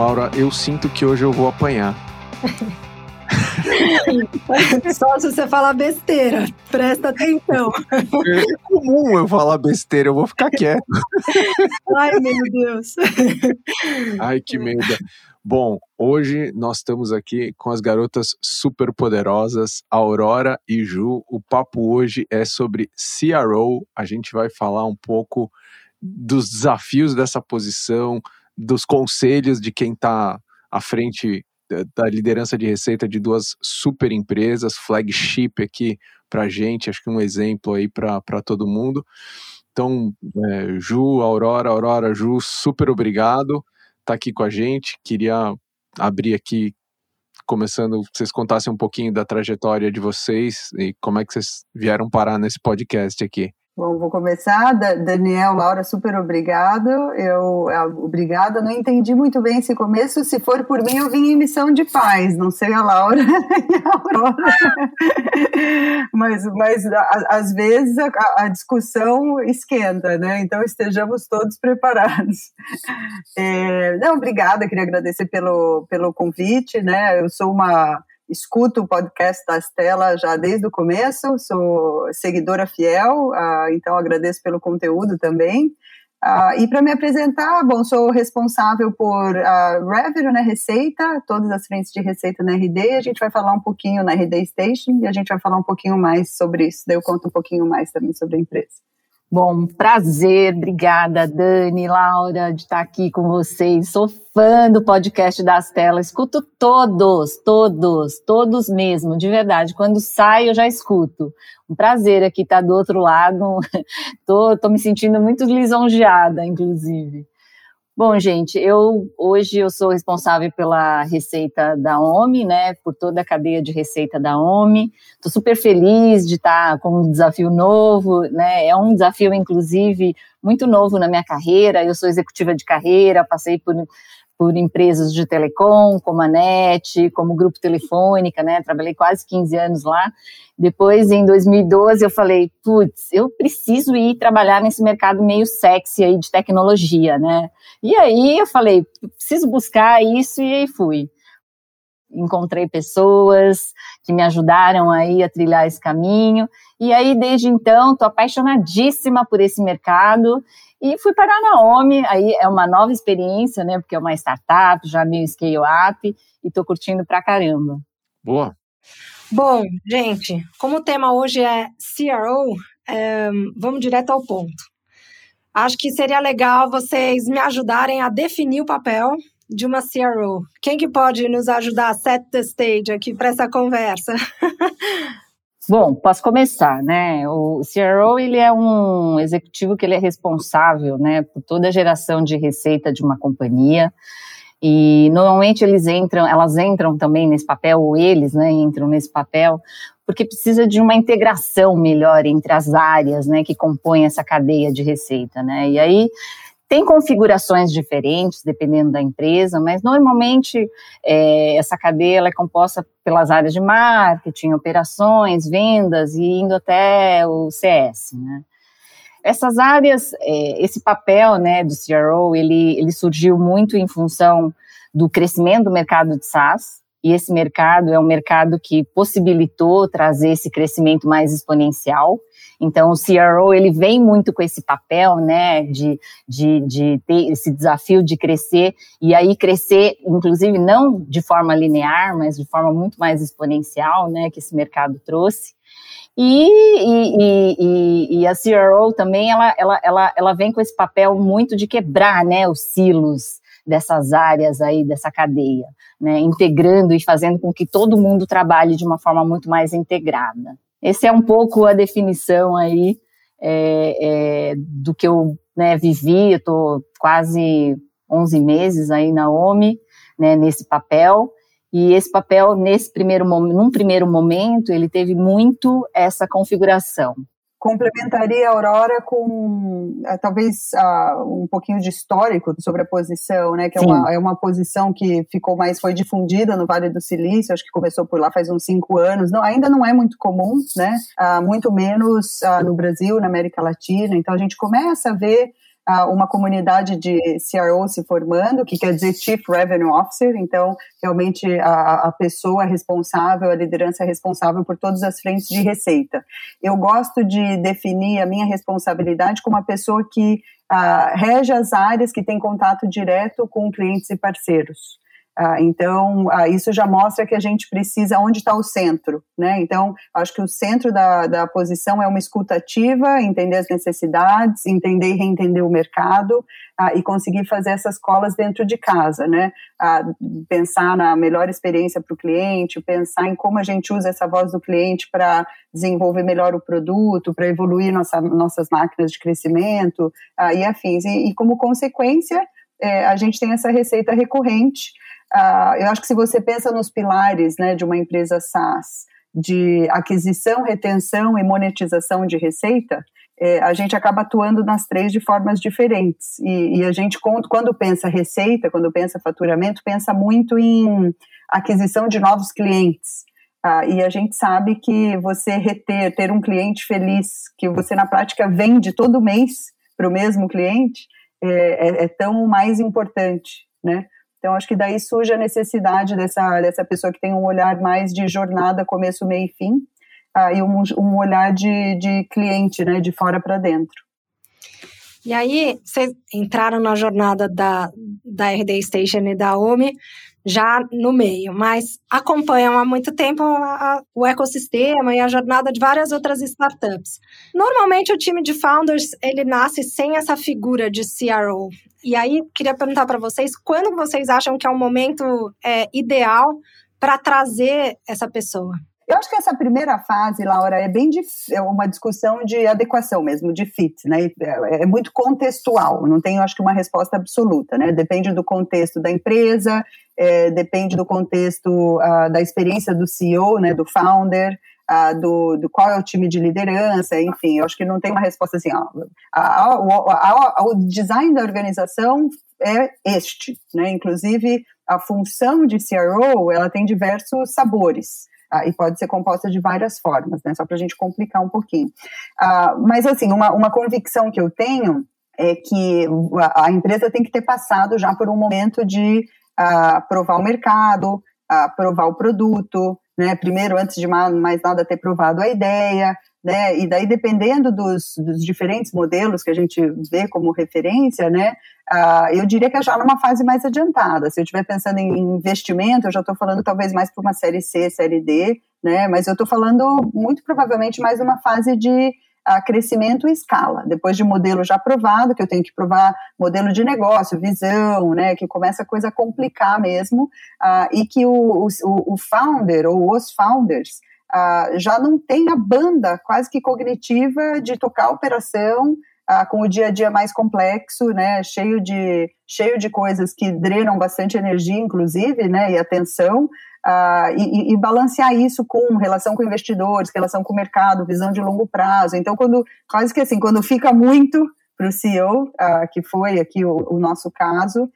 Laura, eu sinto que hoje eu vou apanhar. Só se você falar besteira, presta atenção. É comum eu falar besteira, eu vou ficar quieto. Ai, meu Deus. Ai, que medo. Bom, hoje nós estamos aqui com as garotas super poderosas, Aurora e Ju. O papo hoje é sobre CRO. A gente vai falar um pouco dos desafios dessa posição, dos conselhos de quem está à frente da liderança de receita de duas super empresas, flagship aqui para gente, acho que um exemplo aí para todo mundo. Então, é, Ju, Aurora, Aurora, Ju, super obrigado tá aqui com a gente. Queria abrir aqui, começando, vocês contassem um pouquinho da trajetória de vocês e como é que vocês vieram parar nesse podcast aqui. Bom, vou começar. Daniel, Laura, super obrigado. Eu, obrigada. Não entendi muito bem esse começo. Se for por mim, eu vim em missão de paz. Não sei a Laura e a Aurora. mas, mas às vezes a, a, discussão esquenta, né? Então estejamos todos preparados. É, não, obrigada. Queria agradecer pelo, pelo convite, né? Eu sou uma escuto o podcast da Estela já desde o começo, sou seguidora fiel, uh, então agradeço pelo conteúdo também. Uh, e para me apresentar, bom, sou responsável por uh, revenue, né, receita, todas as frentes de receita na RD, a gente vai falar um pouquinho na RD Station e a gente vai falar um pouquinho mais sobre isso, daí eu conto um pouquinho mais também sobre a empresa. Bom, prazer, obrigada, Dani, Laura, de estar aqui com vocês. Sou fã do podcast das telas, escuto todos, todos, todos mesmo, de verdade. Quando saio, eu já escuto. Um prazer aqui estar do outro lado. tô me sentindo muito lisonjeada, inclusive. Bom, gente, eu hoje eu sou responsável pela receita da OMI, né, por toda a cadeia de receita da OMI. Estou super feliz de estar com um desafio novo, né? É um desafio, inclusive, muito novo na minha carreira. Eu sou executiva de carreira, passei por por empresas de telecom, como a NET, como Grupo Telefônica, né? Trabalhei quase 15 anos lá. Depois, em 2012, eu falei, putz, eu preciso ir trabalhar nesse mercado meio sexy aí de tecnologia, né? E aí eu falei, preciso buscar isso e aí fui. Encontrei pessoas que me ajudaram aí a trilhar esse caminho. E aí, desde então, estou apaixonadíssima por esse mercado e fui parar na OMI, aí é uma nova experiência, né? Porque é uma startup, já meio scale-up, e tô curtindo pra caramba. Boa. Bom, gente, como o tema hoje é CRO, é, vamos direto ao ponto. Acho que seria legal vocês me ajudarem a definir o papel de uma CRO. Quem que pode nos ajudar a set the stage aqui para essa conversa? Bom, posso começar, né? O CRO, ele é um executivo que ele é responsável, né, por toda a geração de receita de uma companhia. E normalmente eles entram, elas entram também nesse papel, ou eles, né, entram nesse papel, porque precisa de uma integração melhor entre as áreas, né, que compõem essa cadeia de receita, né? E aí tem configurações diferentes, dependendo da empresa, mas normalmente é, essa cadeia é composta pelas áreas de marketing, operações, vendas e indo até o CS, né? Essas áreas, é, esse papel né, do CRO, ele, ele surgiu muito em função do crescimento do mercado de SaaS, e esse mercado é um mercado que possibilitou trazer esse crescimento mais exponencial, então, o CRO, ele vem muito com esse papel, né, de, de, de ter esse desafio de crescer, e aí crescer, inclusive, não de forma linear, mas de forma muito mais exponencial, né, que esse mercado trouxe. E, e, e, e, a CRO também, ela, ela, ela, ela vem com esse papel muito de quebrar, né, os silos dessas áreas aí, dessa cadeia, né, integrando e fazendo com que todo mundo trabalhe de uma forma muito mais integrada. Esse é um pouco a definição aí é, é, do que eu né, vivi. Eu estou quase 11 meses aí na OMI, né, nesse papel. E esse papel, nesse primeiro num primeiro momento, ele teve muito essa configuração complementaria a Aurora com uh, talvez uh, um pouquinho de histórico sobre a posição, né? Que é uma, é uma posição que ficou mais foi difundida no Vale do Silício, acho que começou por lá faz uns cinco anos. Não, ainda não é muito comum, né? Uh, muito menos no Brasil, na América Latina. Então a gente começa a ver uma comunidade de CRO se formando, que quer dizer Chief Revenue Officer, então realmente a, a pessoa responsável, a liderança responsável por todas as frentes de receita. Eu gosto de definir a minha responsabilidade como uma pessoa que uh, rege as áreas que tem contato direto com clientes e parceiros. Ah, então, ah, isso já mostra que a gente precisa, onde está o centro, né? Então, acho que o centro da, da posição é uma escuta ativa, entender as necessidades, entender e reentender o mercado ah, e conseguir fazer essas colas dentro de casa, né? Ah, pensar na melhor experiência para o cliente, pensar em como a gente usa essa voz do cliente para desenvolver melhor o produto, para evoluir nossa, nossas máquinas de crescimento ah, e afins. E, e como consequência, é, a gente tem essa receita recorrente Uh, eu acho que se você pensa nos pilares né, de uma empresa SaaS, de aquisição, retenção e monetização de receita, é, a gente acaba atuando nas três de formas diferentes. E, e, a gente, quando pensa receita, quando pensa faturamento, pensa muito em aquisição de novos clientes. Uh, e a gente sabe que você reter, ter um cliente feliz, que você na prática vende todo mês para o mesmo cliente, é, é, é tão mais importante, né? Então, acho que daí surge a necessidade dessa, dessa pessoa que tem um olhar mais de jornada, começo, meio e fim, uh, e um, um olhar de, de cliente, né, de fora para dentro. E aí, vocês entraram na jornada da, da RD Station e da OMI já no meio, mas acompanham há muito tempo a, a, o ecossistema e a jornada de várias outras startups. Normalmente, o time de founders ele nasce sem essa figura de CRO. E aí, queria perguntar para vocês, quando vocês acham que é o momento é, ideal para trazer essa pessoa? Eu acho que essa primeira fase, Laura, é bem de, é uma discussão de adequação mesmo, de fit, né? É, é muito contextual, não tem, acho que, uma resposta absoluta, né? Depende do contexto da empresa, é, depende do contexto uh, da experiência do CEO, né? Do founder, uh, do, do, qual é o time de liderança, enfim, eu acho que não tem uma resposta assim, ó, a, a, a, o design da organização é este, né? Inclusive, a função de CRO, ela tem diversos sabores. Ah, e pode ser composta de várias formas, né? Só para a gente complicar um pouquinho. Ah, mas, assim, uma, uma convicção que eu tenho é que a, empresa tem que ter passado já por um momento de ah, provar o mercado, provar o produto, né? Primeiro, antes de mais nada, ter provado a ideia, né? E daí, dependendo dos, dos diferentes modelos que a gente vê como referência, né? Uh, eu diria que já numa fase mais adiantada. Se eu estiver pensando em investimento, eu já estou falando talvez mais para uma série C, série D, né? Mas eu estou falando muito provavelmente mais uma fase de uh, crescimento e escala. Depois de modelo já aprovado, que eu tenho que provar modelo de negócio, visão, né? Que começa a coisa complicar mesmo, uh, e que o, o, o founder ou os founders uh, já não tem a banda quase que cognitiva de tocar a operação uh, com o dia a dia mais complexo, né, cheio de, cheio de coisas que drenam bastante energia, inclusive, né, e atenção, uh, e, e, balancear isso com relação com investidores, relação com o mercado, visão de longo prazo. Então, quando quase que assim, quando fica muito para o CEO, que foi aqui o, o nosso caso,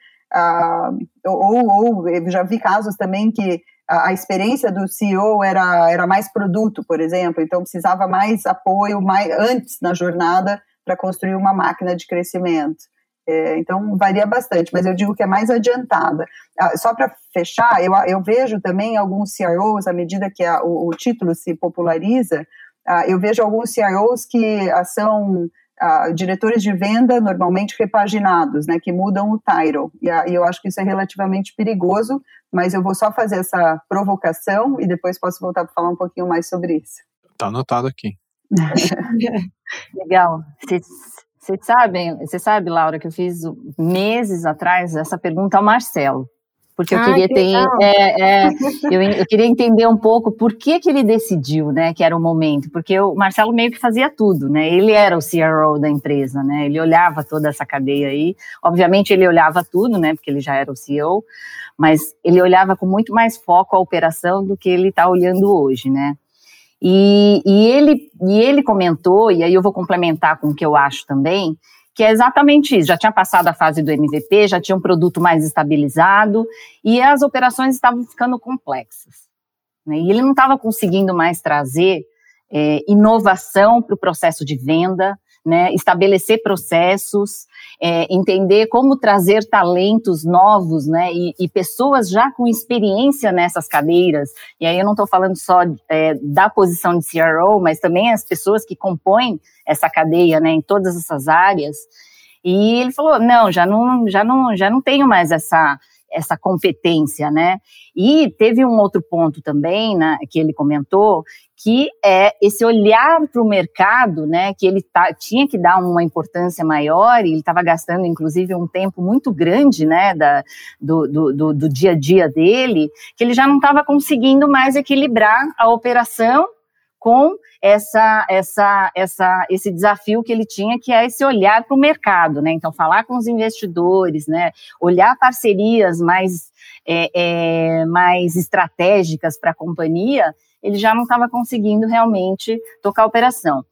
ou, ou eu já vi casos também que a, a, experiência do CEO era, era mais produto, por exemplo, então precisava mais apoio mais antes na jornada para construir uma máquina de crescimento. É, então varia bastante, mas eu digo que é mais adiantada. Ah, só para fechar, eu, eu, vejo também alguns CIOs, à medida que a, o, o, título se populariza, ah, eu vejo alguns CIOs que ah, são diretores de venda normalmente repaginados, né, que mudam o title. E, uh, e, eu acho que isso é relativamente perigoso, mas eu vou só fazer essa provocação e depois posso voltar para falar um pouquinho mais sobre isso. Tá anotado aqui. Legal. Vocês sabem, você sabe, Laura, que eu fiz meses atrás essa pergunta ao Marcelo porque eu ah, queria que ter, é, é, eu, eu, queria entender um pouco por que que ele decidiu, né, que era o momento, porque o Marcelo meio que fazia tudo, né, ele era o CRO da empresa, né, ele olhava toda essa cadeia aí, obviamente ele olhava tudo, né, porque ele já era o CEO, mas ele olhava com muito mais foco a operação do que ele está olhando hoje, né, e, e, ele, e ele comentou, e aí eu vou complementar com o que eu acho também, que é exatamente isso. Já tinha passado a fase do MVP, já tinha um produto mais estabilizado e as operações estavam ficando complexas. Né? E ele não estava conseguindo mais trazer é, inovação para o processo de venda, né, estabelecer processos, é, entender como trazer talentos novos, né, e, e, pessoas já com experiência nessas cadeiras. E aí eu não estou falando só é, da posição de CRO, mas também as pessoas que compõem essa cadeia, né, em todas essas áreas. E ele falou, não, já não, já não, já não tenho mais essa essa competência, né? E teve um outro ponto também, né, que ele comentou, que é esse olhar para o mercado, né, que ele tá, tinha que dar uma importância maior, e ele estava gastando, inclusive, um tempo muito grande, né, da, do, do, do, do dia a dia dele, que ele já não estava conseguindo mais equilibrar a operação com essa, essa, essa, esse desafio que ele tinha, que é esse olhar para o mercado, né? Então, falar com os investidores, né? Olhar parcerias mais, é, é, mais estratégicas para a companhia, ele já não estava conseguindo realmente tocar a operação.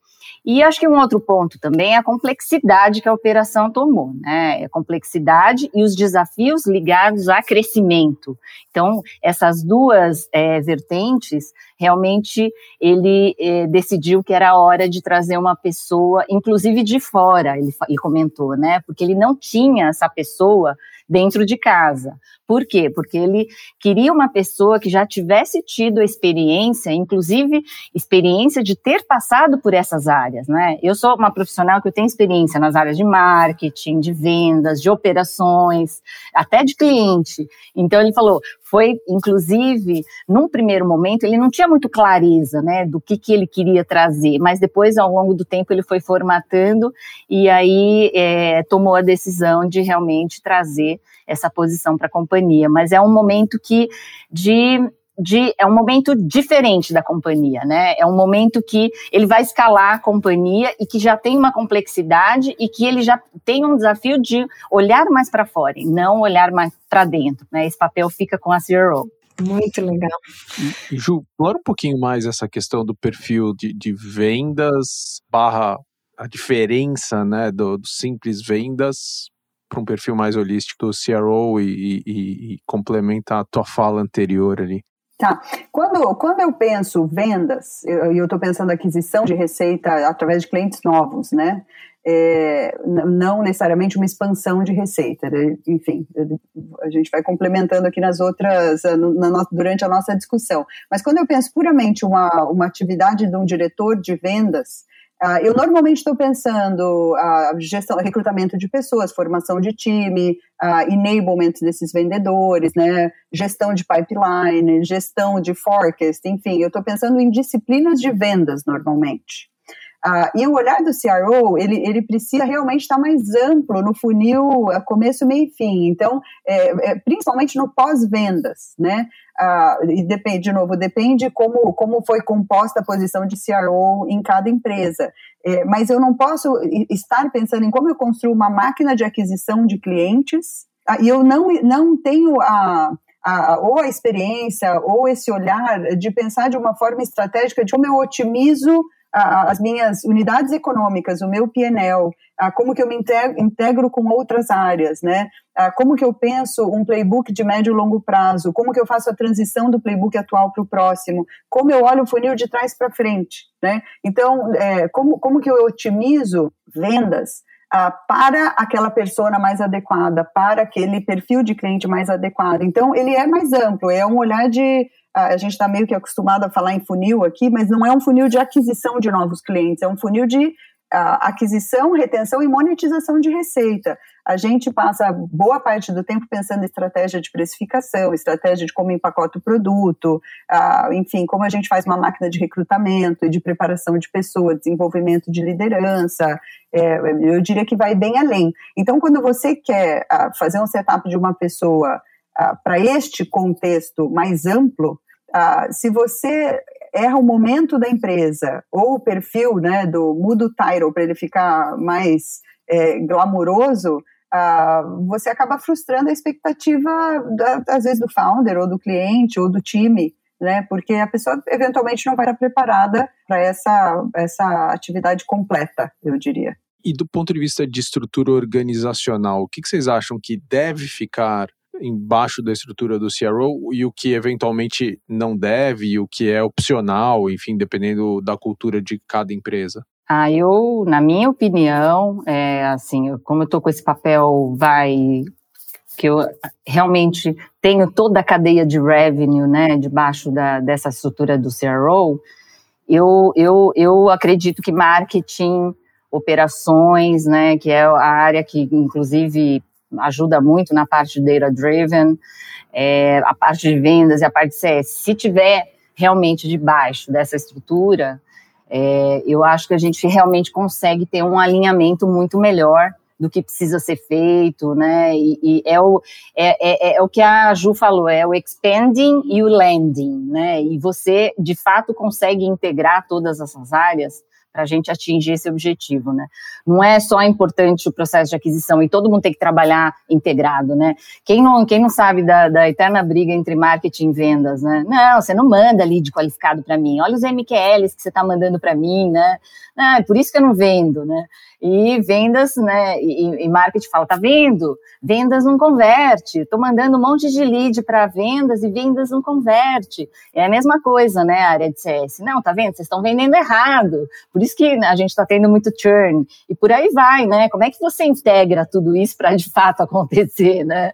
E acho que um outro ponto também é a complexidade que a operação tomou, né? A complexidade e os desafios ligados a crescimento. Então, essas duas é, vertentes, realmente ele é, decidiu que era hora de trazer uma pessoa, inclusive de fora, ele, ele comentou, né? Porque ele não tinha essa pessoa dentro de casa. Por quê? Porque ele queria uma pessoa que já tivesse tido a experiência, inclusive experiência de ter passado por essas áreas, né? Eu sou uma profissional que eu tenho experiência nas áreas de marketing, de vendas, de operações, até de cliente. Então ele falou, foi, inclusive, num primeiro momento, ele não tinha muito clareza, né, do que, que ele queria trazer, mas depois, ao longo do tempo, ele foi formatando e aí é, tomou a decisão de realmente trazer essa posição para a companhia. Mas é um momento que de de, é um momento diferente da companhia, né? É um momento que ele vai escalar a companhia e que já tem uma complexidade e que ele já tem um desafio de olhar mais para fora e não olhar mais para dentro, né? Esse papel fica com a CRO. Muito legal. Ju, explora um pouquinho mais essa questão do perfil de, de vendas barra a diferença, né, do, do simples vendas para um perfil mais holístico do CRO e, e, e complementa a tua fala anterior ali. Tá. Quando, quando eu penso vendas, e eu estou pensando aquisição de receita através de clientes novos, né? É, não necessariamente uma expansão de receita. Né? Enfim, a gente vai complementando aqui nas outras, na, na, durante a nossa discussão. Mas quando eu penso puramente uma, uma atividade de um diretor de vendas, Uh, eu normalmente estou pensando uh, gestão, recrutamento de pessoas, formação de time, uh, enablement desses vendedores, né, gestão de pipeline, gestão de forecast, enfim, eu estou pensando em disciplinas de vendas normalmente. Uh, e o olhar do CRO, ele, ele precisa realmente estar mais amplo no funil começo, meio e fim. Então, é, é, principalmente no pós-vendas, né? Uh, e depende, de novo, depende como, como foi composta a posição de CRO em cada empresa. É, mas eu não posso estar pensando em como eu construo uma máquina de aquisição de clientes uh, e eu não, não tenho a, a, ou a experiência ou esse olhar de pensar de uma forma estratégica de como eu otimizo as minhas unidades econômicas, o meu PNL, como que eu me integro com outras áreas, né? como que eu penso um playbook de médio e longo prazo, como que eu faço a transição do playbook atual para o próximo, como eu olho o funil de trás para frente, né? Então, é, como, como que eu otimizo vendas para aquela persona mais adequada, para aquele perfil de cliente mais adequado. Então, ele é mais amplo, é um olhar de a gente está meio que acostumado a falar em funil aqui, mas não é um funil de aquisição de novos clientes, é um funil de uh, aquisição, retenção e monetização de receita. A gente passa boa parte do tempo pensando em estratégia de precificação, estratégia de como empacota o produto, uh, enfim, como a gente faz uma máquina de recrutamento e de preparação de pessoas, desenvolvimento de liderança. É, eu diria que vai bem além. Então, quando você quer uh, fazer um setup de uma pessoa uh, para este contexto mais amplo, se você erra o momento da empresa ou o perfil, né, do muda o title para ele ficar mais é, glamouroso, uh, você acaba frustrando a expectativa, da, às vezes, do founder ou do cliente ou do time, né, porque a pessoa eventualmente não vai estar preparada para essa, essa atividade completa, eu diria. E do ponto de vista de estrutura organizacional, o que, que vocês acham que deve ficar embaixo da estrutura do CRO e o que eventualmente não deve, e o que é opcional, enfim, dependendo da cultura de cada empresa? Ah, eu, na minha opinião, é, assim, como eu estou com esse papel, vai que eu realmente tenho toda a cadeia de revenue, né, debaixo da, dessa estrutura do CRO, eu, eu, eu acredito que marketing, operações, né, que é a área que, inclusive, ajuda muito na parte de data-driven, é, a parte de vendas e a parte de CS. Se tiver realmente debaixo dessa estrutura, é, eu acho que a gente realmente consegue ter um alinhamento muito melhor do que precisa ser feito, né? E, e é, o, é, é, é, o que a Ju falou, é o expanding e o landing, né? E você, de fato, consegue integrar todas essas áreas para a gente atingir esse objetivo, né? Não é só importante o processo de aquisição e todo mundo tem que trabalhar integrado, né? Quem não, quem não sabe da, da eterna briga entre marketing e vendas, né? Não, você não manda lead qualificado para mim. Olha os MQLs que você está mandando para mim, né? Ah, é por isso que eu não vendo, né? E vendas, né? E, e marketing fala, tá vendo? Vendas não converte. Estou mandando um monte de lead para vendas e vendas não converte. É a mesma coisa, né? A área de CS. Não, tá vendo? Vocês estão vendendo errado. Por isso que a gente está tendo muito churn. E por aí vai, né? Como é que você integra tudo isso para de fato acontecer, né?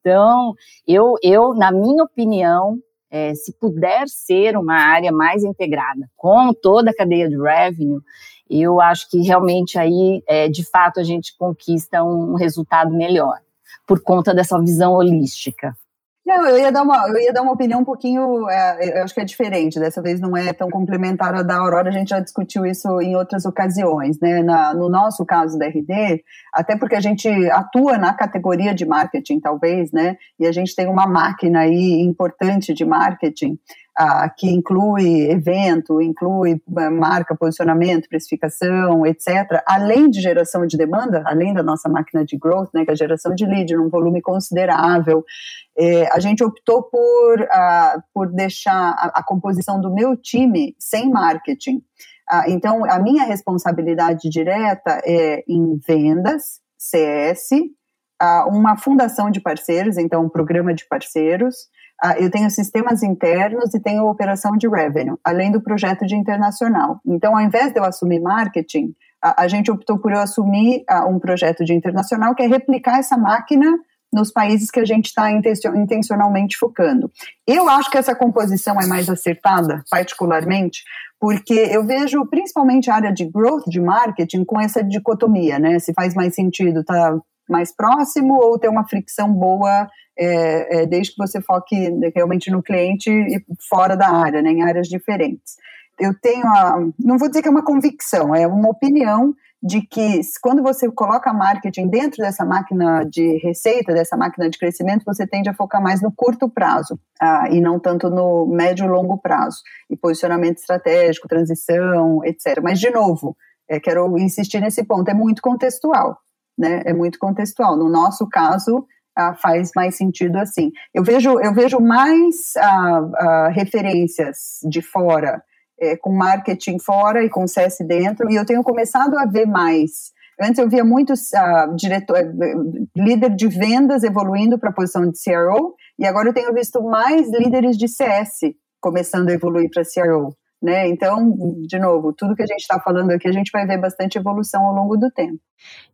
Então, eu, eu, na minha opinião, é, se puder ser uma área mais integrada com toda a cadeia de revenue, eu acho que realmente aí, é, de fato, a gente conquista um resultado melhor, por conta dessa visão holística. Não, eu ia dar uma, eu ia dar uma opinião um pouquinho, é, eu acho que é diferente, dessa vez não é tão complementar a da Aurora, a gente já discutiu isso em outras ocasiões, né, Na, no nosso caso da RD, até porque a gente atua na categoria de marketing, talvez, né, e a gente tem uma máquina aí importante de marketing, que inclui evento, inclui eh, marca, posicionamento, precificação, etc., além de geração de demanda, além da nossa máquina de growth, né, que é a geração de lead num volume considerável, é, a gente optou por, por deixar a, a, composição do meu time sem marketing. Então, a minha responsabilidade direta é em vendas, CS, uma fundação de parceiros, então um programa de parceiros, eu tenho sistemas internos e tenho operação de revenue, além do projeto de internacional. Então, ao invés de eu assumir marketing, a, a gente optou por eu assumir uh, um projeto de internacional que é replicar essa máquina nos países que a gente está intencionalmente focando. Eu acho que essa composição é mais acertada, particularmente, porque eu vejo principalmente a área de growth de marketing com essa dicotomia, né? Se faz mais sentido tá mais próximo ou ter uma fricção boa é, é, desde que você foque realmente no cliente e fora da área, né, em áreas diferentes. Eu tenho, a, não vou dizer que é uma convicção, é uma opinião de que quando você coloca marketing dentro dessa máquina de receita, dessa máquina de crescimento, você tende a focar mais no curto prazo ah, e não tanto no médio e longo prazo, e posicionamento estratégico, transição, etc. Mas, de novo, é, quero insistir nesse ponto, é muito contextual, né? É muito contextual. No nosso caso, ah, faz mais sentido assim. Eu vejo, eu vejo mais ah, ah, referências de fora, é, com marketing fora e com CS dentro, e eu tenho começado a ver mais. Antes eu via muitos uh, diretor, líder de vendas evoluindo para a posição de CRO, e agora eu tenho visto mais líderes de CS começando a evoluir para CRO. Né? Então, de novo, tudo que a gente está falando aqui, a gente vai ver bastante evolução ao longo do tempo.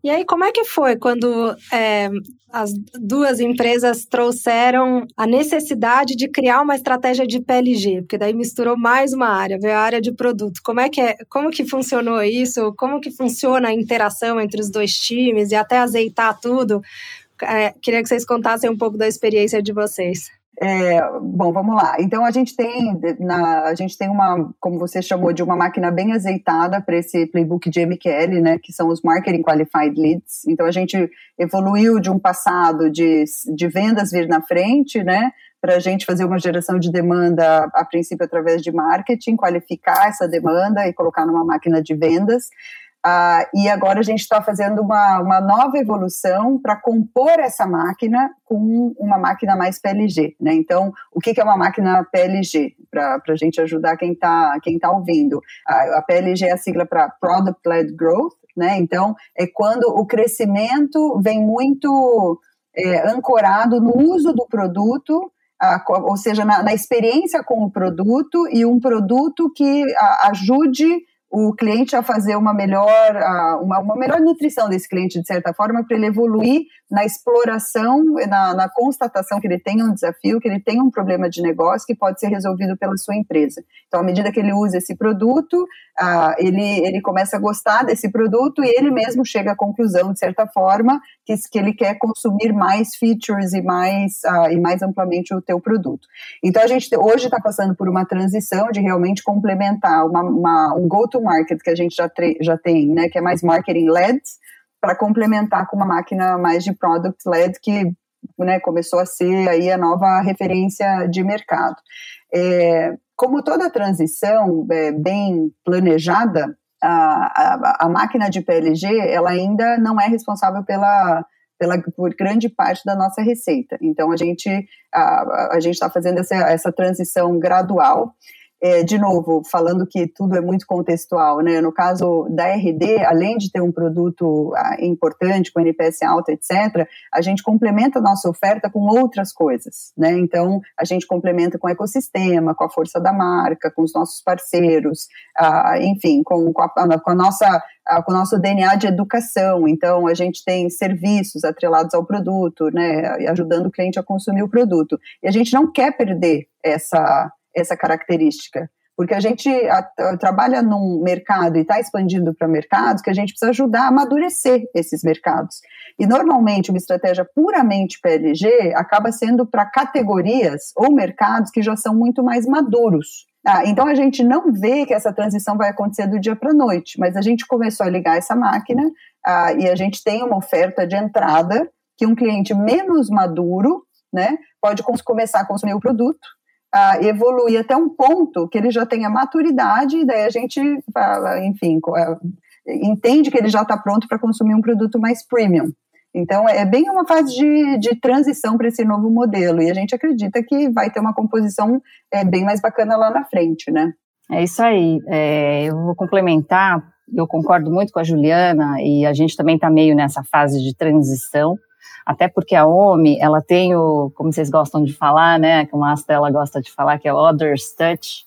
E aí, como é que foi quando é, as duas empresas trouxeram a necessidade de criar uma estratégia de PLG? Porque daí misturou mais uma área, veio a área de produto. Como é que é, como que funcionou isso? Como que funciona a interação entre os dois times e até azeitar tudo? É, queria que vocês contassem um pouco da experiência de vocês. É, bom, vamos lá. Então a gente tem na, a gente tem uma, como você chamou, de uma máquina bem azeitada para esse playbook de MQL, né, que são os Marketing Qualified Leads. Então a gente evoluiu de um passado de, de vendas vir na frente, né, para a gente fazer uma geração de demanda, a princípio através de marketing, qualificar essa demanda e colocar numa máquina de vendas. Ah, e agora a gente está fazendo uma, uma nova evolução para compor essa máquina com uma máquina mais PLG. Né? Então, o que, que é uma máquina PLG? Para a gente ajudar quem está quem tá ouvindo. A, a PLG é a sigla para Product Led Growth. Né? Então, é quando o crescimento vem muito é, ancorado no uso do produto ou seja, na, na, experiência com o produto e um produto que a, ajude o, cliente a fazer uma melhor, uma, uma melhor nutrição desse cliente, de certa forma, para ele evoluir na exploração, na, na, constatação que ele tem um desafio, que ele tem um problema de negócio que pode ser resolvido pela sua empresa. Então, à medida que ele usa esse produto, uh, ele, ele começa a gostar desse produto e ele mesmo chega à conclusão, de certa forma, que, que ele quer consumir mais features e mais, uh, e mais amplamente o teu produto. Então, a gente hoje está passando por uma transição de realmente complementar uma, uma um go-to-market que a gente já, já tem, né, que é mais marketing-led, para complementar com uma máquina mais de product-led que né, começou a ser aí a nova referência de mercado. É, como toda transição é, bem planejada, a, a, máquina de PLG ela ainda não é responsável pela, pela por grande parte da nossa receita. Então a gente a, a gente está fazendo essa, essa transição gradual é, de novo, falando que tudo é muito contextual, né? No caso da RD, além de ter um produto ah, importante, com NPS alto, etc., a gente complementa a nossa oferta com outras coisas, né? Então, a gente complementa com o ecossistema, com a força da marca, com os nossos parceiros, ah, enfim, com, com, a, com a nossa com o nosso DNA de educação. Então, a gente tem serviços atrelados ao produto, né, ajudando o cliente a consumir o produto. E a gente não quer perder essa, essa característica. Porque a gente a, a, trabalha num mercado e está expandindo para mercados que a gente precisa ajudar a amadurecer esses mercados. E normalmente uma estratégia puramente PLG acaba sendo para categorias ou mercados que já são muito mais maduros. Ah, então a gente não vê que essa transição vai acontecer do dia para a noite, mas a gente começou a ligar essa máquina ah, e a gente tem uma oferta de entrada que um cliente menos maduro né, pode começar a consumir o produto uh, evoluir até um ponto que ele já tenha maturidade, e daí a gente, uh, enfim, uh, entende que ele já está pronto para consumir um produto mais premium. Então, é bem uma fase de, de transição para esse novo modelo, e a gente acredita que vai ter uma composição é, bem mais bacana lá na frente, né? É isso aí. É, eu vou complementar, eu concordo muito com a Juliana, e a gente também está meio nessa fase de transição até porque a OMI, ela tem o, como vocês gostam de falar, né, como a Astela gosta de falar, que é o Others Touch,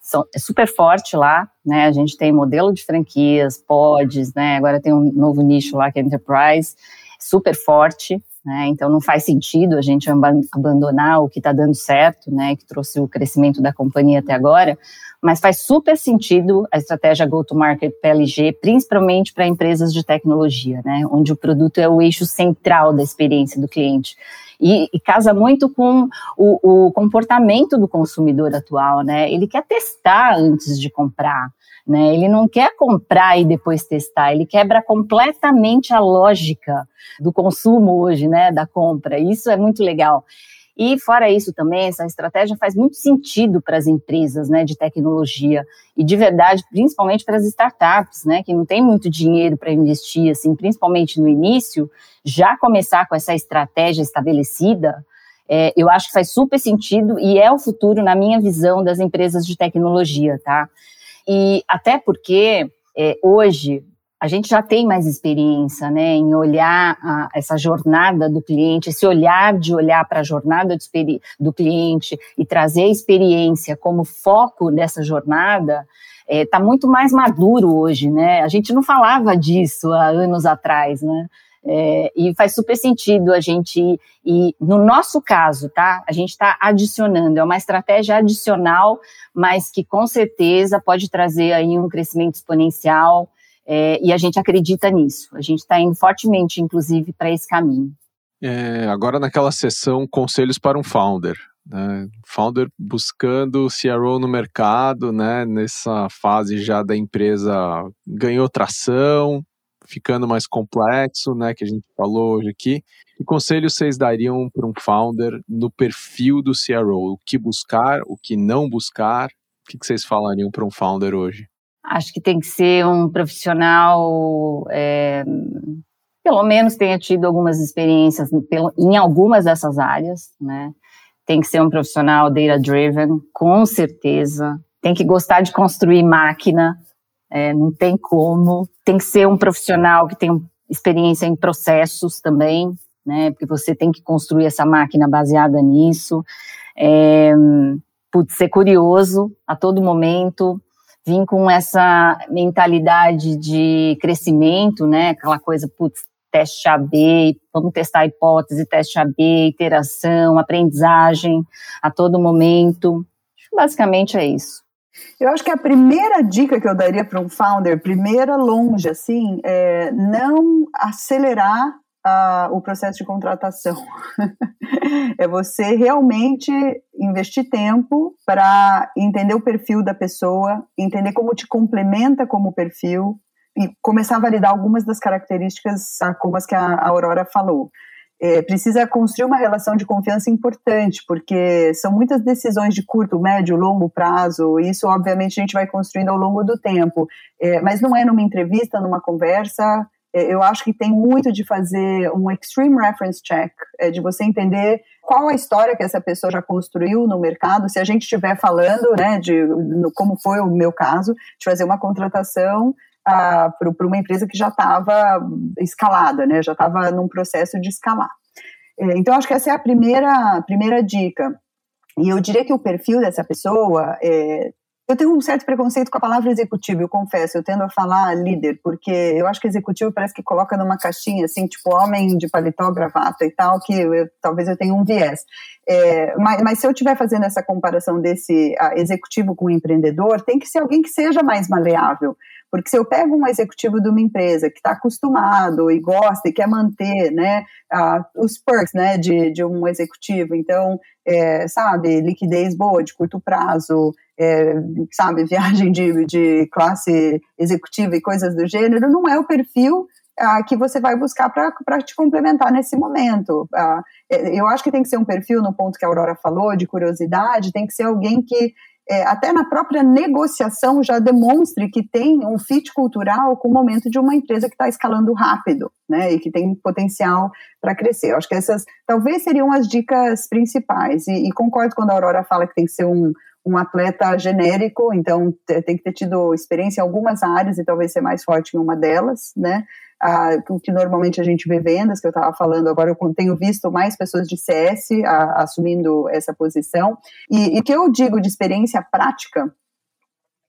são, é super forte lá, né, a gente tem modelo de franquias, pods, né, agora tem um novo nicho lá que é Enterprise, super forte, né, então não faz sentido a gente abandonar o que está dando certo, né, que trouxe o crescimento da companhia até agora, mas faz super sentido a estratégia go-to-market PLG, principalmente para empresas de tecnologia, né, onde o produto é o eixo central da experiência do cliente. E, e casa muito com o, o, comportamento do consumidor atual, né? Ele quer testar antes de comprar, né? Ele não quer comprar e depois testar, ele quebra completamente a lógica do consumo hoje, né? Da compra. Isso é muito legal. E fora isso também, essa estratégia faz muito sentido para as empresas, né, de tecnologia e de verdade, principalmente para as startups, né, que não tem muito dinheiro para investir, assim, principalmente no início, já começar com essa estratégia estabelecida, é, eu acho que faz super sentido e é o futuro, na minha visão, das empresas de tecnologia, tá? E até porque é, hoje a gente já tem mais experiência né, em olhar a, essa jornada do cliente, esse olhar de olhar para a jornada do, do cliente e trazer a experiência como foco dessa jornada, está é, muito mais maduro hoje, né? A gente não falava disso há anos atrás, né? É, e faz super sentido a gente, e no nosso caso, tá? A gente está adicionando, é uma estratégia adicional, mas que com certeza pode trazer aí um crescimento exponencial é, e a gente acredita nisso. A gente está indo fortemente, inclusive, para esse caminho. É, agora naquela sessão Conselhos para um Founder. Né? Founder buscando CRO no mercado, né? nessa fase já da empresa ganhou tração, ficando mais complexo, né? que a gente falou hoje aqui. Que conselhos vocês dariam para um founder no perfil do CRO? O que buscar, o que não buscar? O que vocês falariam para um founder hoje? Acho que tem que ser um profissional, é, pelo menos tenha tido algumas experiências em algumas dessas áreas, né? Tem que ser um profissional data-driven, com certeza. Tem que gostar de construir máquina, é, não tem como. Tem que ser um profissional que tem experiência em processos também, né? Porque você tem que construir essa máquina baseada nisso. É, putz, ser curioso a todo momento, vim com essa mentalidade de crescimento, né? Aquela coisa, putz, teste AB, vamos testar a hipótese, teste AB, iteração, aprendizagem a todo momento. Basicamente é isso. Eu acho que a primeira dica que eu daria para um founder, primeira longe, assim, é não acelerar uh, o processo de contratação. é você realmente investir tempo para entender o perfil da pessoa, entender como te complementa como perfil e começar a validar algumas das características como as que a Aurora falou é, precisa construir uma relação de confiança importante, porque são muitas decisões de curto, médio, longo prazo, e isso obviamente a gente vai construindo ao longo do tempo, é, mas não é numa entrevista, numa conversa, é, eu acho que tem muito de fazer um extreme reference check, é, de você entender qual a história que essa pessoa já construiu no mercado, se a gente estiver falando, né, de no, como foi o meu caso, de fazer uma contratação para uma empresa que já estava escalada, né, já estava num processo de escalar. É, então, acho que essa é a primeira, primeira dica. E eu diria que o perfil dessa pessoa é, eu tenho um certo preconceito com a palavra executivo, eu confesso, eu tendo a falar líder, porque eu acho que executivo parece que coloca numa caixinha, assim, tipo homem de paletó, gravata e tal, que eu, talvez eu tenha um viés. É, mas, mas, se eu estiver fazendo essa comparação desse executivo com empreendedor, tem que ser alguém que seja mais maleável. Porque se eu pego um executivo de uma empresa que está acostumado e gosta e quer manter né, os perks né, de, de um executivo, então, é, sabe, liquidez boa de curto prazo, é, sabe, viagem de, de classe executiva e coisas do gênero, não é o perfil ah, que você vai buscar para te complementar nesse momento. Ah, eu acho que tem que ser um perfil, no ponto que a Aurora falou, de curiosidade, tem que ser alguém que é, até na própria negociação já demonstre que tem um fit cultural com o momento de uma empresa que está escalando rápido, né, e que tem potencial para crescer. Eu acho que essas talvez seriam as dicas principais, e, e, concordo quando a Aurora fala que tem que ser um, um atleta genérico, então tem que ter tido experiência em algumas áreas e talvez ser mais forte em uma delas, né, ah, que normalmente a gente vê vendas, que eu estava falando agora, eu tenho visto mais pessoas de CS a, assumindo essa posição. E o que eu digo de experiência prática,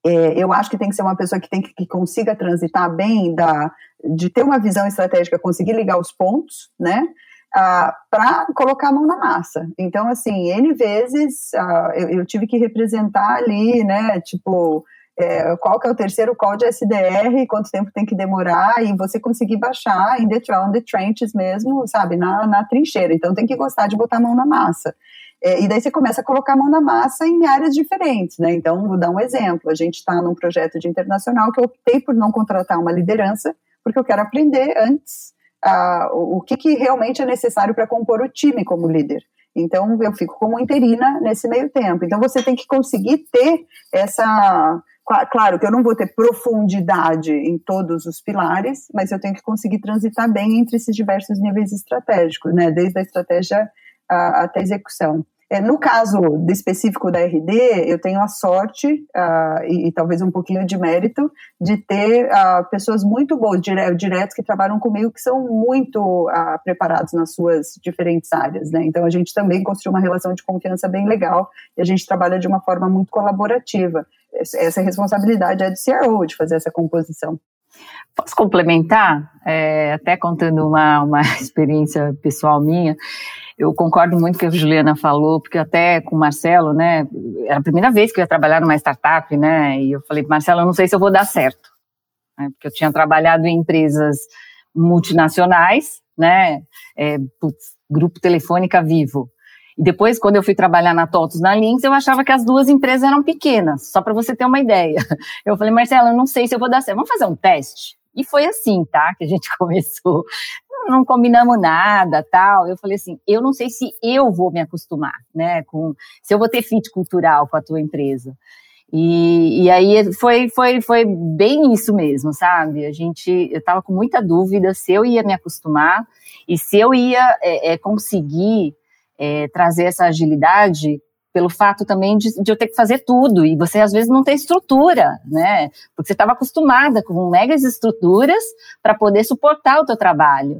é, eu acho que tem que ser uma pessoa que, tem que, que consiga transitar bem, da, de ter uma visão estratégica, conseguir ligar os pontos, né? Ah, para colocar a mão na massa. Então, assim, N vezes ah, eu, eu, tive que representar ali, né, tipo, é, qual que é o terceiro call de SDR, quanto tempo tem que demorar, e você conseguir baixar in the, on the trenches mesmo, sabe, na, na trincheira. Então tem que gostar de botar a mão na massa. É, e daí você começa a colocar a mão na massa em áreas diferentes, né? Então, vou dar um exemplo. A gente está num projeto de internacional que eu optei por não contratar uma liderança, porque eu quero aprender antes uh, o que, que realmente é necessário para compor o time como líder. Então, eu fico como interina nesse meio tempo. Então, você tem que conseguir ter essa Claro que eu não vou ter profundidade em todos os pilares, mas eu tenho que conseguir transitar bem entre esses diversos níveis estratégicos, né? Desde a estratégia até a execução. É, no caso específico da RD, eu tenho a sorte uh, e, e, talvez um pouquinho de mérito de ter uh, pessoas muito boas, dire diretos, que trabalham comigo, que são muito uh, preparados nas suas diferentes áreas. Né? Então, a gente também construiu uma relação de confiança bem legal e a gente trabalha de uma forma muito colaborativa essa responsabilidade é do CRO de fazer essa composição. Posso complementar, é, até contando uma, uma experiência pessoal minha, eu concordo muito com o que a Juliana falou, porque até com o Marcelo, né, era a primeira vez que eu ia trabalhar numa startup, né, e eu falei, Marcelo, eu não sei se eu vou dar certo, né, porque eu tinha trabalhado em empresas multinacionais, né, é, putz, Grupo Telefônica Vivo, e depois, quando eu fui trabalhar na TOTUS na Lynx, eu achava que as duas empresas eram pequenas, só para você ter uma ideia. Eu falei, Marcela, eu não sei se eu vou dar certo. Vamos fazer um teste? E foi assim, tá? Que a gente começou. Não combinamos nada, tal. Eu falei assim, eu não sei se eu vou me acostumar, né? Com, se eu vou ter fit cultural com a tua empresa. E, e aí foi, foi, foi bem isso mesmo, sabe? A gente, eu tava com muita dúvida se eu ia me acostumar e se eu ia é, é, conseguir é, trazer essa agilidade pelo fato também de, de, eu ter que fazer tudo e você às vezes não tem estrutura, né? Porque você estava acostumada com megas estruturas para poder suportar o teu trabalho.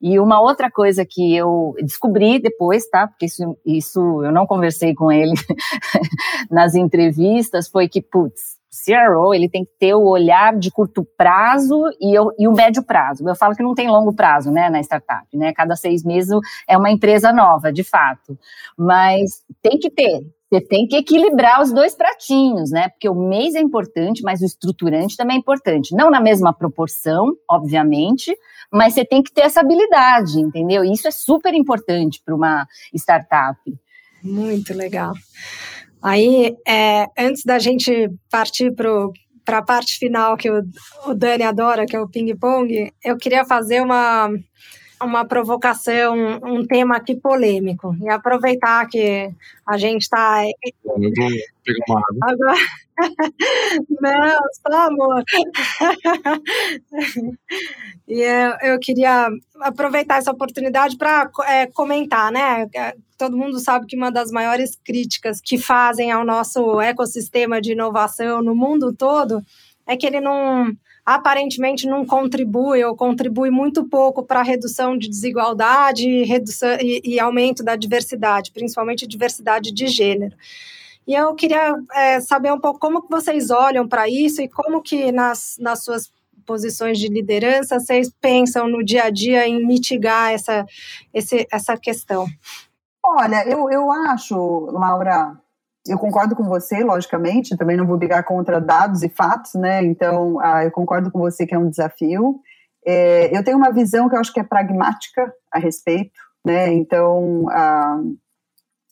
E uma outra coisa que eu descobri depois, tá? Porque isso, isso eu não conversei com ele nas entrevistas, foi que, putz, CRO, ele tem que ter o olhar de curto prazo e, e o médio prazo. Eu falo que não tem longo prazo, né, na startup, né? Cada seis meses é uma empresa nova, de fato. Mas tem que ter, você tem que equilibrar os dois pratinhos, né? Porque o mês é importante, mas o estruturante também é importante. Não na mesma proporção, obviamente, mas você tem que ter essa habilidade, entendeu? E isso é super importante para uma startup. Muito legal. Aí, é, antes da gente partir para a parte final que o, o Dani adora, que é o ping-pong, eu queria fazer uma, uma provocação, um tema aqui polêmico. E aproveitar que a gente está. Eu vou pegar uma água. Agora... Não, só amor. e eu, eu queria aproveitar essa oportunidade para é, comentar, né? Todo mundo sabe que uma das maiores críticas que fazem ao nosso ecossistema de inovação no mundo todo é que ele não aparentemente não contribui ou contribui muito pouco para a redução de desigualdade redução, e, e, aumento da diversidade, principalmente diversidade de gênero. E eu queria é, saber um pouco como vocês olham para isso e como que nas, nas suas posições de liderança vocês pensam no dia a dia em mitigar essa, esse, essa questão. Olha, eu, eu acho, Laura, eu concordo com você, logicamente, também não vou brigar contra dados e fatos, né? Então, ah, eu concordo com você que é um desafio. É, eu tenho uma visão que eu acho que é pragmática a respeito, né? Então, ah,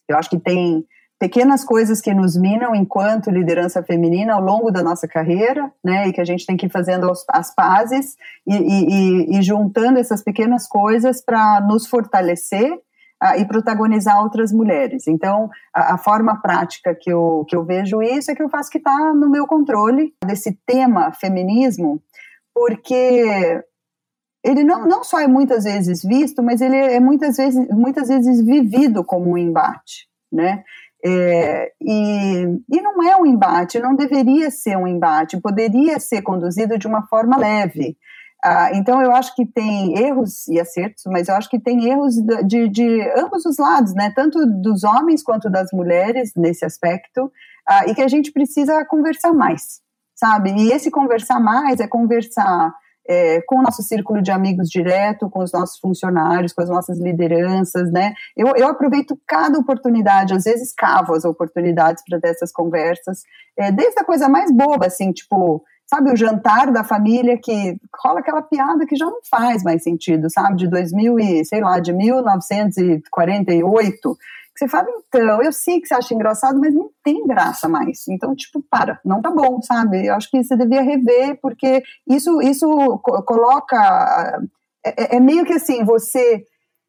eu acho que tem pequenas coisas que nos minam enquanto liderança feminina ao longo da nossa carreira, né, e que a gente tem que ir fazendo as, pazes e, e, e, juntando essas pequenas coisas para nos fortalecer uh, e protagonizar outras mulheres. Então, a, a, forma prática que eu, que eu vejo isso é que eu faço que está no meu controle desse tema feminismo, porque ele não, não só é muitas vezes visto, mas ele é muitas vezes, muitas vezes vivido como um embate, né? É, e, e não é um embate, não deveria ser um embate, poderia ser conduzido de uma forma leve. Ah, então, eu acho que tem erros e acertos, mas eu acho que tem erros de, de ambos os lados, né? tanto dos homens quanto das mulheres nesse aspecto, ah, e que a gente precisa conversar mais, sabe? E esse conversar mais é conversar é, com o nosso círculo de amigos direto, com os nossos funcionários, com as nossas lideranças, né? Eu, eu aproveito cada oportunidade, às vezes cavo as oportunidades para ter essas conversas, é, desde a coisa mais boba, assim, tipo, sabe, o jantar da família que rola aquela piada que já não faz mais sentido, sabe, de 2000 e, sei lá, de 1948, que você fala, então, eu sei que você acha engraçado, mas não tem graça mais. Então, tipo, para, não tá bom, sabe? Eu acho que você devia rever, porque isso, isso coloca. É, é, é meio que assim, você.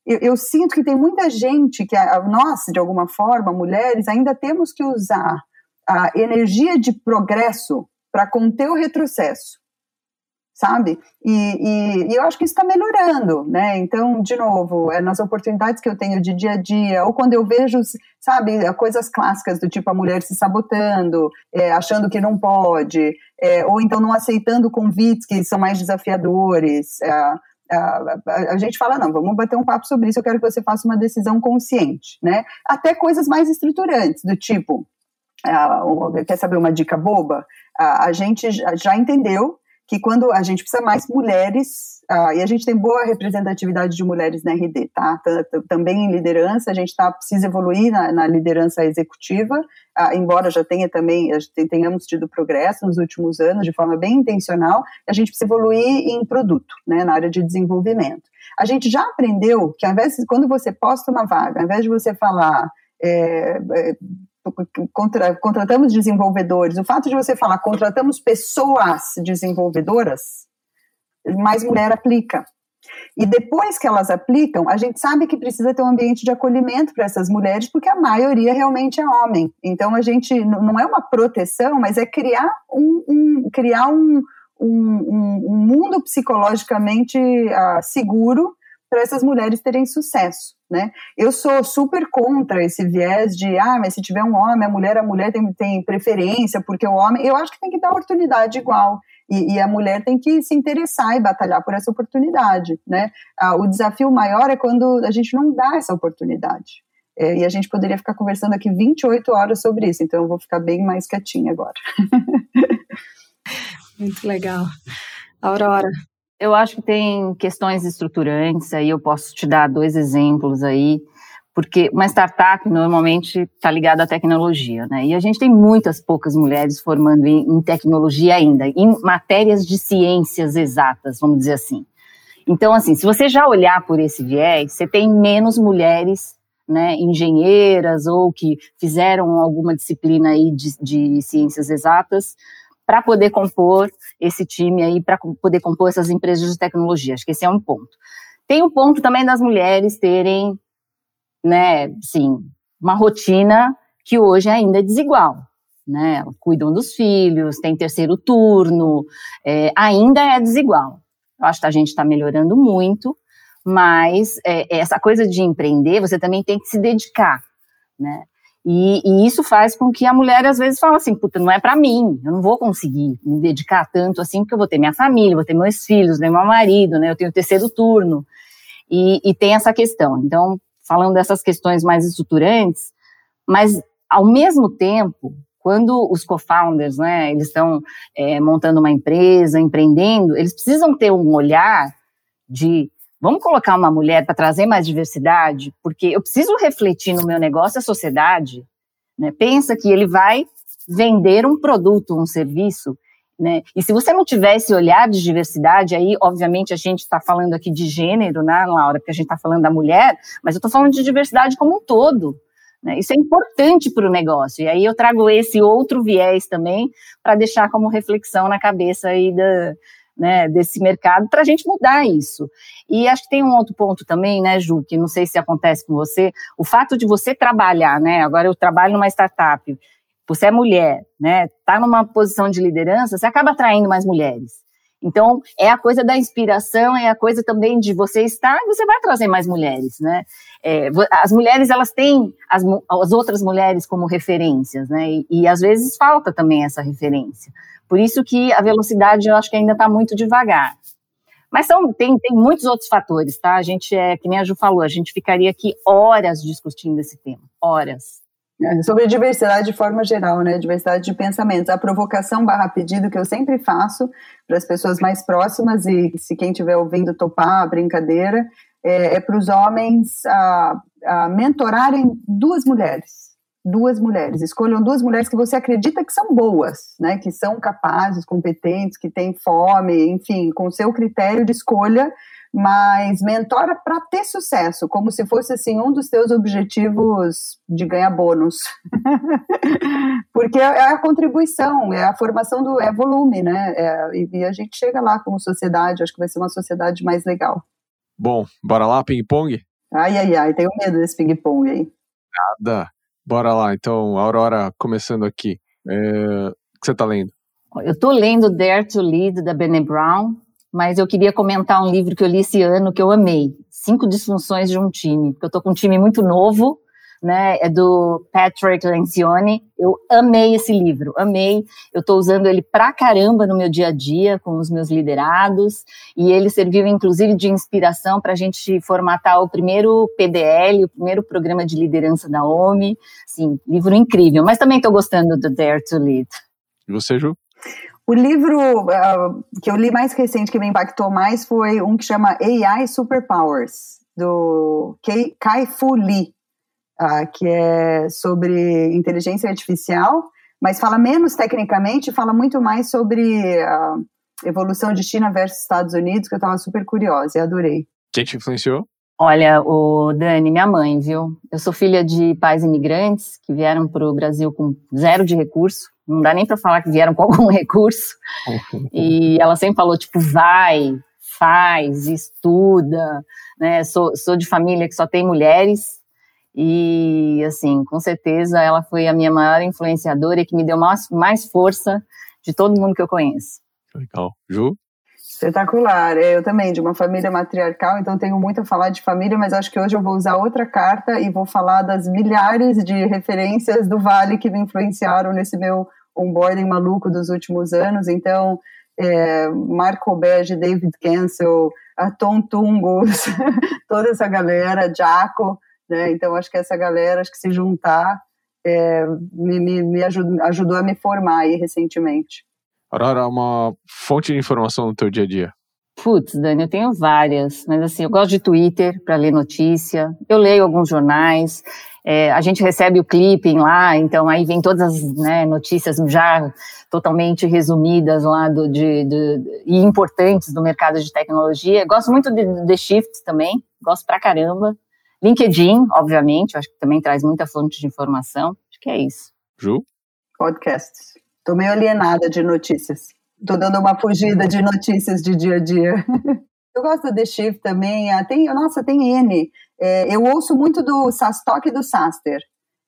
Eu, eu, sinto que tem muita gente que, nós, de alguma forma, mulheres, ainda temos que usar a energia de progresso para conter o retrocesso sabe? E, e, e, eu acho que isso está melhorando, né? Então, de novo, é nas oportunidades que eu tenho de dia a dia, ou quando eu vejo, sabe, coisas clássicas do tipo a mulher se sabotando, é, achando que não pode, é, ou então não aceitando convites que são mais desafiadores. É, a, a, a, gente fala, não, vamos bater um papo sobre isso, eu quero que você faça uma decisão consciente, né? Até coisas mais estruturantes, do tipo, é, quer saber uma dica boba? A, gente já entendeu que quando a gente precisa mais mulheres, uh, e a gente tem boa representatividade de mulheres na RD, tá? Também em liderança, a gente tá, precisa evoluir na, na liderança executiva, uh, embora já tenha também, tenhamos tido progresso nos últimos anos de forma bem intencional, a gente precisa evoluir em produto, né, na área de desenvolvimento. A gente já aprendeu que ao invés quando você posta uma vaga, ao invés de você falar é, é, contra, contratamos desenvolvedores, o fato de você falar contratamos pessoas desenvolvedoras, mais mulher aplica. E depois que elas aplicam, a gente sabe que precisa ter um ambiente de acolhimento para essas mulheres, porque a maioria realmente é homem. Então a gente não é uma proteção, mas é criar um, um criar um, um, um, mundo psicologicamente uh, seguro para essas mulheres terem sucesso, né? Eu sou super contra esse viés de, ah, mas se tiver um homem, a mulher, a mulher tem, tem preferência, porque o homem, eu acho que tem que dar oportunidade igual, e, e a mulher tem que se interessar e batalhar por essa oportunidade, né? Ah, o desafio maior é quando a gente não dá essa oportunidade. É, e a gente poderia ficar conversando aqui 28 horas sobre isso, então eu vou ficar bem mais quietinha agora. Muito legal. Aurora. Eu acho que tem questões estruturantes, aí eu posso te dar dois exemplos aí, porque uma startup normalmente está ligada à tecnologia, né? E a gente tem muitas poucas mulheres formando em, em tecnologia ainda, em matérias de ciências exatas, vamos dizer assim. Então, assim, se você já olhar por esse viés, você tem menos mulheres né, engenheiras ou que fizeram alguma disciplina aí de, de ciências exatas para poder compor esse time aí, para poder compor essas empresas de tecnologia. Acho que esse é um ponto. Tem o um ponto também das mulheres terem, né, sim, uma rotina que hoje ainda é desigual. Né, cuidam dos filhos, tem terceiro turno, é, ainda é desigual. Eu acho que a gente está melhorando muito, mas é, essa coisa de empreender, você também tem que se dedicar, né? E, e, isso faz com que a mulher às vezes fala assim, puta, não é para mim, eu não vou conseguir me dedicar tanto assim, porque eu vou ter minha família, vou ter meus filhos, né, meu marido, né, eu tenho terceiro turno, e, e tem essa questão. Então, falando dessas questões mais estruturantes, mas ao mesmo tempo, quando os co-founders, né, eles estão é, montando uma empresa, empreendendo, eles precisam ter um olhar de Vamos colocar uma mulher para trazer mais diversidade, porque eu preciso refletir no meu negócio a sociedade. Né? Pensa que ele vai vender um produto, um serviço, né? E se você não tiver esse olhar de diversidade, aí, obviamente, a gente está falando aqui de gênero, né, Laura, porque a gente está falando da mulher, mas eu estou falando de diversidade como um todo. Né? Isso é importante para o negócio. E aí eu trago esse outro viés também para deixar como reflexão na cabeça aí da, né, desse mercado para a gente mudar isso. E acho que tem um outro ponto também, né, Ju, que não sei se acontece com você, o fato de você trabalhar, né, agora eu trabalho numa startup, você é mulher, né, tá numa posição de liderança, você acaba atraindo mais mulheres. Então, é a coisa da inspiração, é a coisa também de você estar, você vai trazer mais mulheres, né? É, as mulheres, elas têm as, as, outras mulheres como referências, né? E, e às vezes falta também essa referência. Por isso que a velocidade eu acho que ainda está muito devagar. Mas são, tem, tem muitos outros fatores, tá? A gente é, que nem a Ju falou, a gente ficaria aqui horas discutindo esse tema, horas. É, sobre diversidade de forma geral, né? Diversidade de pensamentos. A provocação barra pedido que eu sempre faço para as pessoas mais próximas e se quem estiver ouvindo topar a brincadeira, é, é para os homens a, a mentorarem duas mulheres duas mulheres. Escolham duas mulheres que você acredita que são boas, né? Que são capazes, competentes, que têm fome, enfim, com seu critério de escolha, mas mentora para ter sucesso, como se fosse assim um dos teus objetivos de ganhar bônus. Porque é a contribuição, é a formação do é volume, né? É, e, e a gente chega lá como sociedade, acho que vai ser uma sociedade mais legal. Bom, bora lá, ping-pong? Ai, ai, ai, tenho medo desse ping-pong aí. Nada. Bora lá, então, Aurora, começando aqui. É... O que você está lendo? Eu estou lendo Dare to Lead, da Brené Brown, mas eu queria comentar um livro que eu li esse ano que eu amei. Cinco Disfunções de um Time. Porque eu estou com um time muito novo, né, é do Patrick Lencioni. Eu amei esse livro, amei. Eu estou usando ele pra caramba no meu dia a dia com os meus liderados e ele serviu inclusive de inspiração para a gente formatar o primeiro PDL, o primeiro programa de liderança da OMI. Sim, livro incrível. Mas também estou gostando do Dare to Lead. E você, Ju? O livro uh, que eu li mais recente, que me impactou mais, foi um que chama AI Superpowers, do Kai Fu Lee uh, que é sobre inteligência artificial, mas fala menos tecnicamente, fala muito mais sobre a evolução de China versus Estados Unidos, que eu estava super curiosa e adorei. Quem te influenciou? Olha, o Dani, minha mãe, viu? Eu sou filha de pais imigrantes que vieram para o Brasil com zero de recurso. Não dá nem para falar que vieram com algum recurso. e ela sempre falou, tipo, vai, faz, estuda. Né? Sou, sou de família que só tem mulheres, e, assim, com certeza ela foi a minha maior influenciadora e que me deu mais, mais força de todo mundo que eu conheço. Legal. Ju? Espetacular. É, eu também, de uma família matriarcal, então tenho muito a falar de família, mas acho que hoje eu vou usar outra carta e vou falar das milhares de referências do Vale que me influenciaram nesse meu onboarding maluco dos últimos anos. Então, é, Marco Bege, David Cancel, a Tom Tumbos, toda essa galera, Jaco, né? Então, acho que essa galera, acho que se juntar, é, me, me, me ajudou, ajudou, a me formar aí recentemente. Aurora, uma fonte de informação no teu dia a dia. Putz, Dani, eu tenho várias, mas assim, eu gosto de Twitter para ler notícia, eu leio alguns jornais, é, a gente recebe o clipping lá, então aí vem todas as né, notícias já totalmente resumidas lá do, de, de, e importantes do mercado de tecnologia. Gosto muito de The Shift também, gosto pra caramba. LinkedIn, obviamente, acho que também traz muita fonte de informação. Acho que é isso. Ju? Podcasts. Tô meio alienada de notícias. Tô dando uma fugida de notícias de dia a dia. eu gosto do The Shift também. Ah, tem, nossa, tem N. É, eu ouço muito do Sastock e do Saster.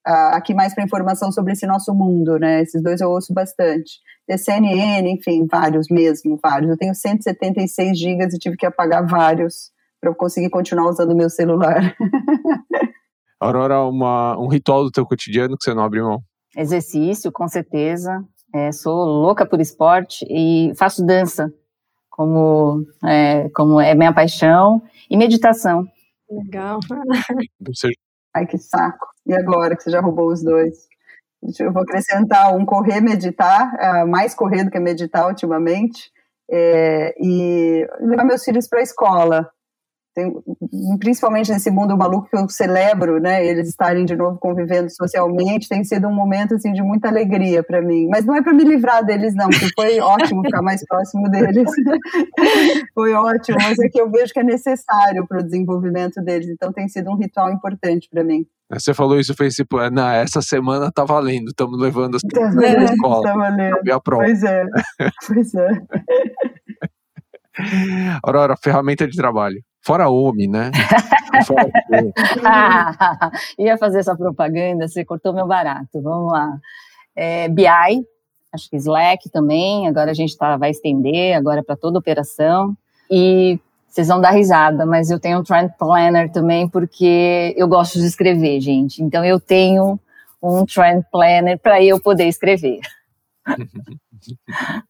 Uh, aqui mais para informação sobre esse nosso mundo, né? Esses dois eu ouço bastante. CNN, enfim, vários mesmo, vários. Eu tenho 176 gigas e tive que apagar vários para eu conseguir continuar usando o meu celular. Aurora, uma, um ritual do teu cotidiano que você não abre mão? Exercício, com certeza. É, sou louca por esporte e faço dança como é, como é minha paixão e meditação. Legal. Ai, que saco. E agora que você já roubou os dois? Eu vou acrescentar um correr, meditar, uh, mais correr do que meditar ultimamente, é, e levar meus filhos para a escola. Tem, principalmente nesse mundo maluco que eu celebro, né, eles estarem de novo convivendo socialmente, tem sido um momento assim de muita alegria para mim. Mas não é para me livrar deles não, porque foi ótimo ficar mais próximo deles. foi ótimo, mas é que eu vejo que é necessário para o desenvolvimento deles, então tem sido um ritual importante para mim. Você falou isso, fez tipo, é, na essa semana tá valendo, estamos levando as crianças tá para a escola. Tá valendo. A prova. Pois é, pois é. Aurora, ferramenta de trabalho. Fora OMI, né? Fora ah, ia fazer essa propaganda, você cortou meu barato. Vamos lá. É, BI, acho que Slack também, agora a gente tá, vai estender agora para toda operação. E vocês vão dar risada, mas eu tenho um Trend Planner também, porque eu gosto de escrever, gente. Então eu tenho um Trend Planner para eu poder escrever.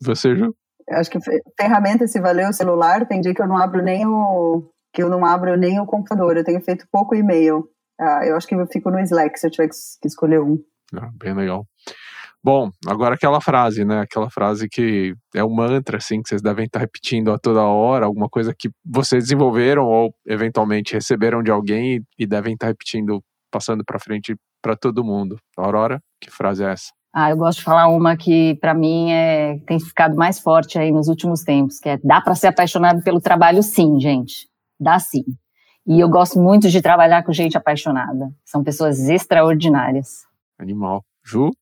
Você, Ju? Acho que ferramenta se valeu o celular, tem dia que eu não abro nem o que eu não abro nem o computador, eu tenho feito pouco e-mail. Ah, eu acho que eu fico no Slack se eu tiver que escolher um. Ah, bem legal. Bom, agora aquela frase, né? Aquela frase que é um mantra, assim, que vocês devem estar repetindo a toda hora, alguma coisa que vocês desenvolveram ou eventualmente receberam de alguém e devem estar repetindo, passando para frente para todo mundo. Aurora, que frase é essa? Ah, eu gosto de falar uma que para mim é, tem ficado mais forte aí nos últimos tempos, que é dá para ser apaixonado pelo trabalho sim, gente. Dá sim. E eu gosto muito de trabalhar com gente apaixonada. São pessoas extraordinárias. Animal. Ju?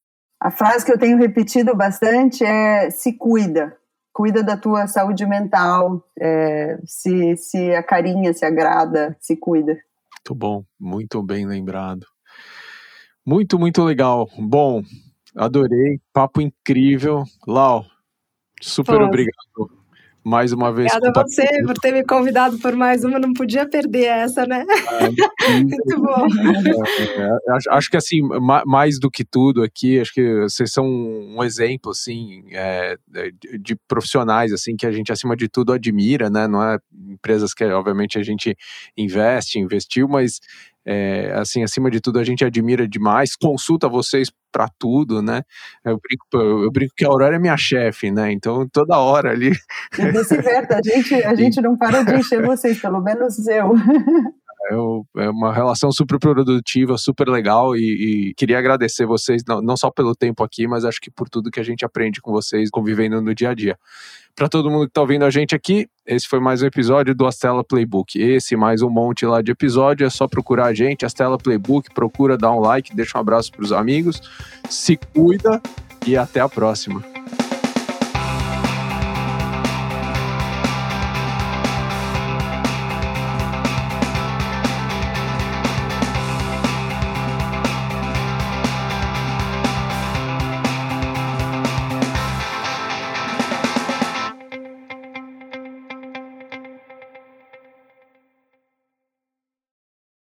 A frase que eu tenho repetido bastante é se cuida. Cuida da tua saúde mental, é, se, se acarinha, se agrada, se cuida. Muito bom, muito bem lembrado. Muito, muito legal. Bom, Adorei, papo incrível. Lau, super Pô. obrigado mais uma vez. Obrigada a você por ter me convidado por mais uma, não podia perder essa, né? É, Muito bom. É, é, acho, acho, que assim, mais do que tudo aqui, acho que vocês são um exemplo, assim, é, de, de, profissionais, assim, que a gente, acima de tudo, admira, né? Não é empresas que, obviamente, a gente investe, investiu, mas é, assim, acima de tudo, a gente admira demais, consulta vocês para tudo, né? Eu brinco, eu brinco que a Aurora é minha chefe, né? Então, toda hora ali. Vice-versa, a gente, a gente não para de encher vocês, pelo menos eu. É, é uma relação super produtiva, super legal e, e queria agradecer vocês, não, não, só pelo tempo aqui, mas acho que por tudo que a gente aprende com vocês convivendo no dia a dia. Para todo mundo que está ouvindo a gente aqui, esse foi mais um episódio do Astela Playbook. Esse mais um monte lá de episódio, é só procurar a gente, Astela Playbook, procura dar um like, deixa um abraço para os amigos, se cuida e até a próxima.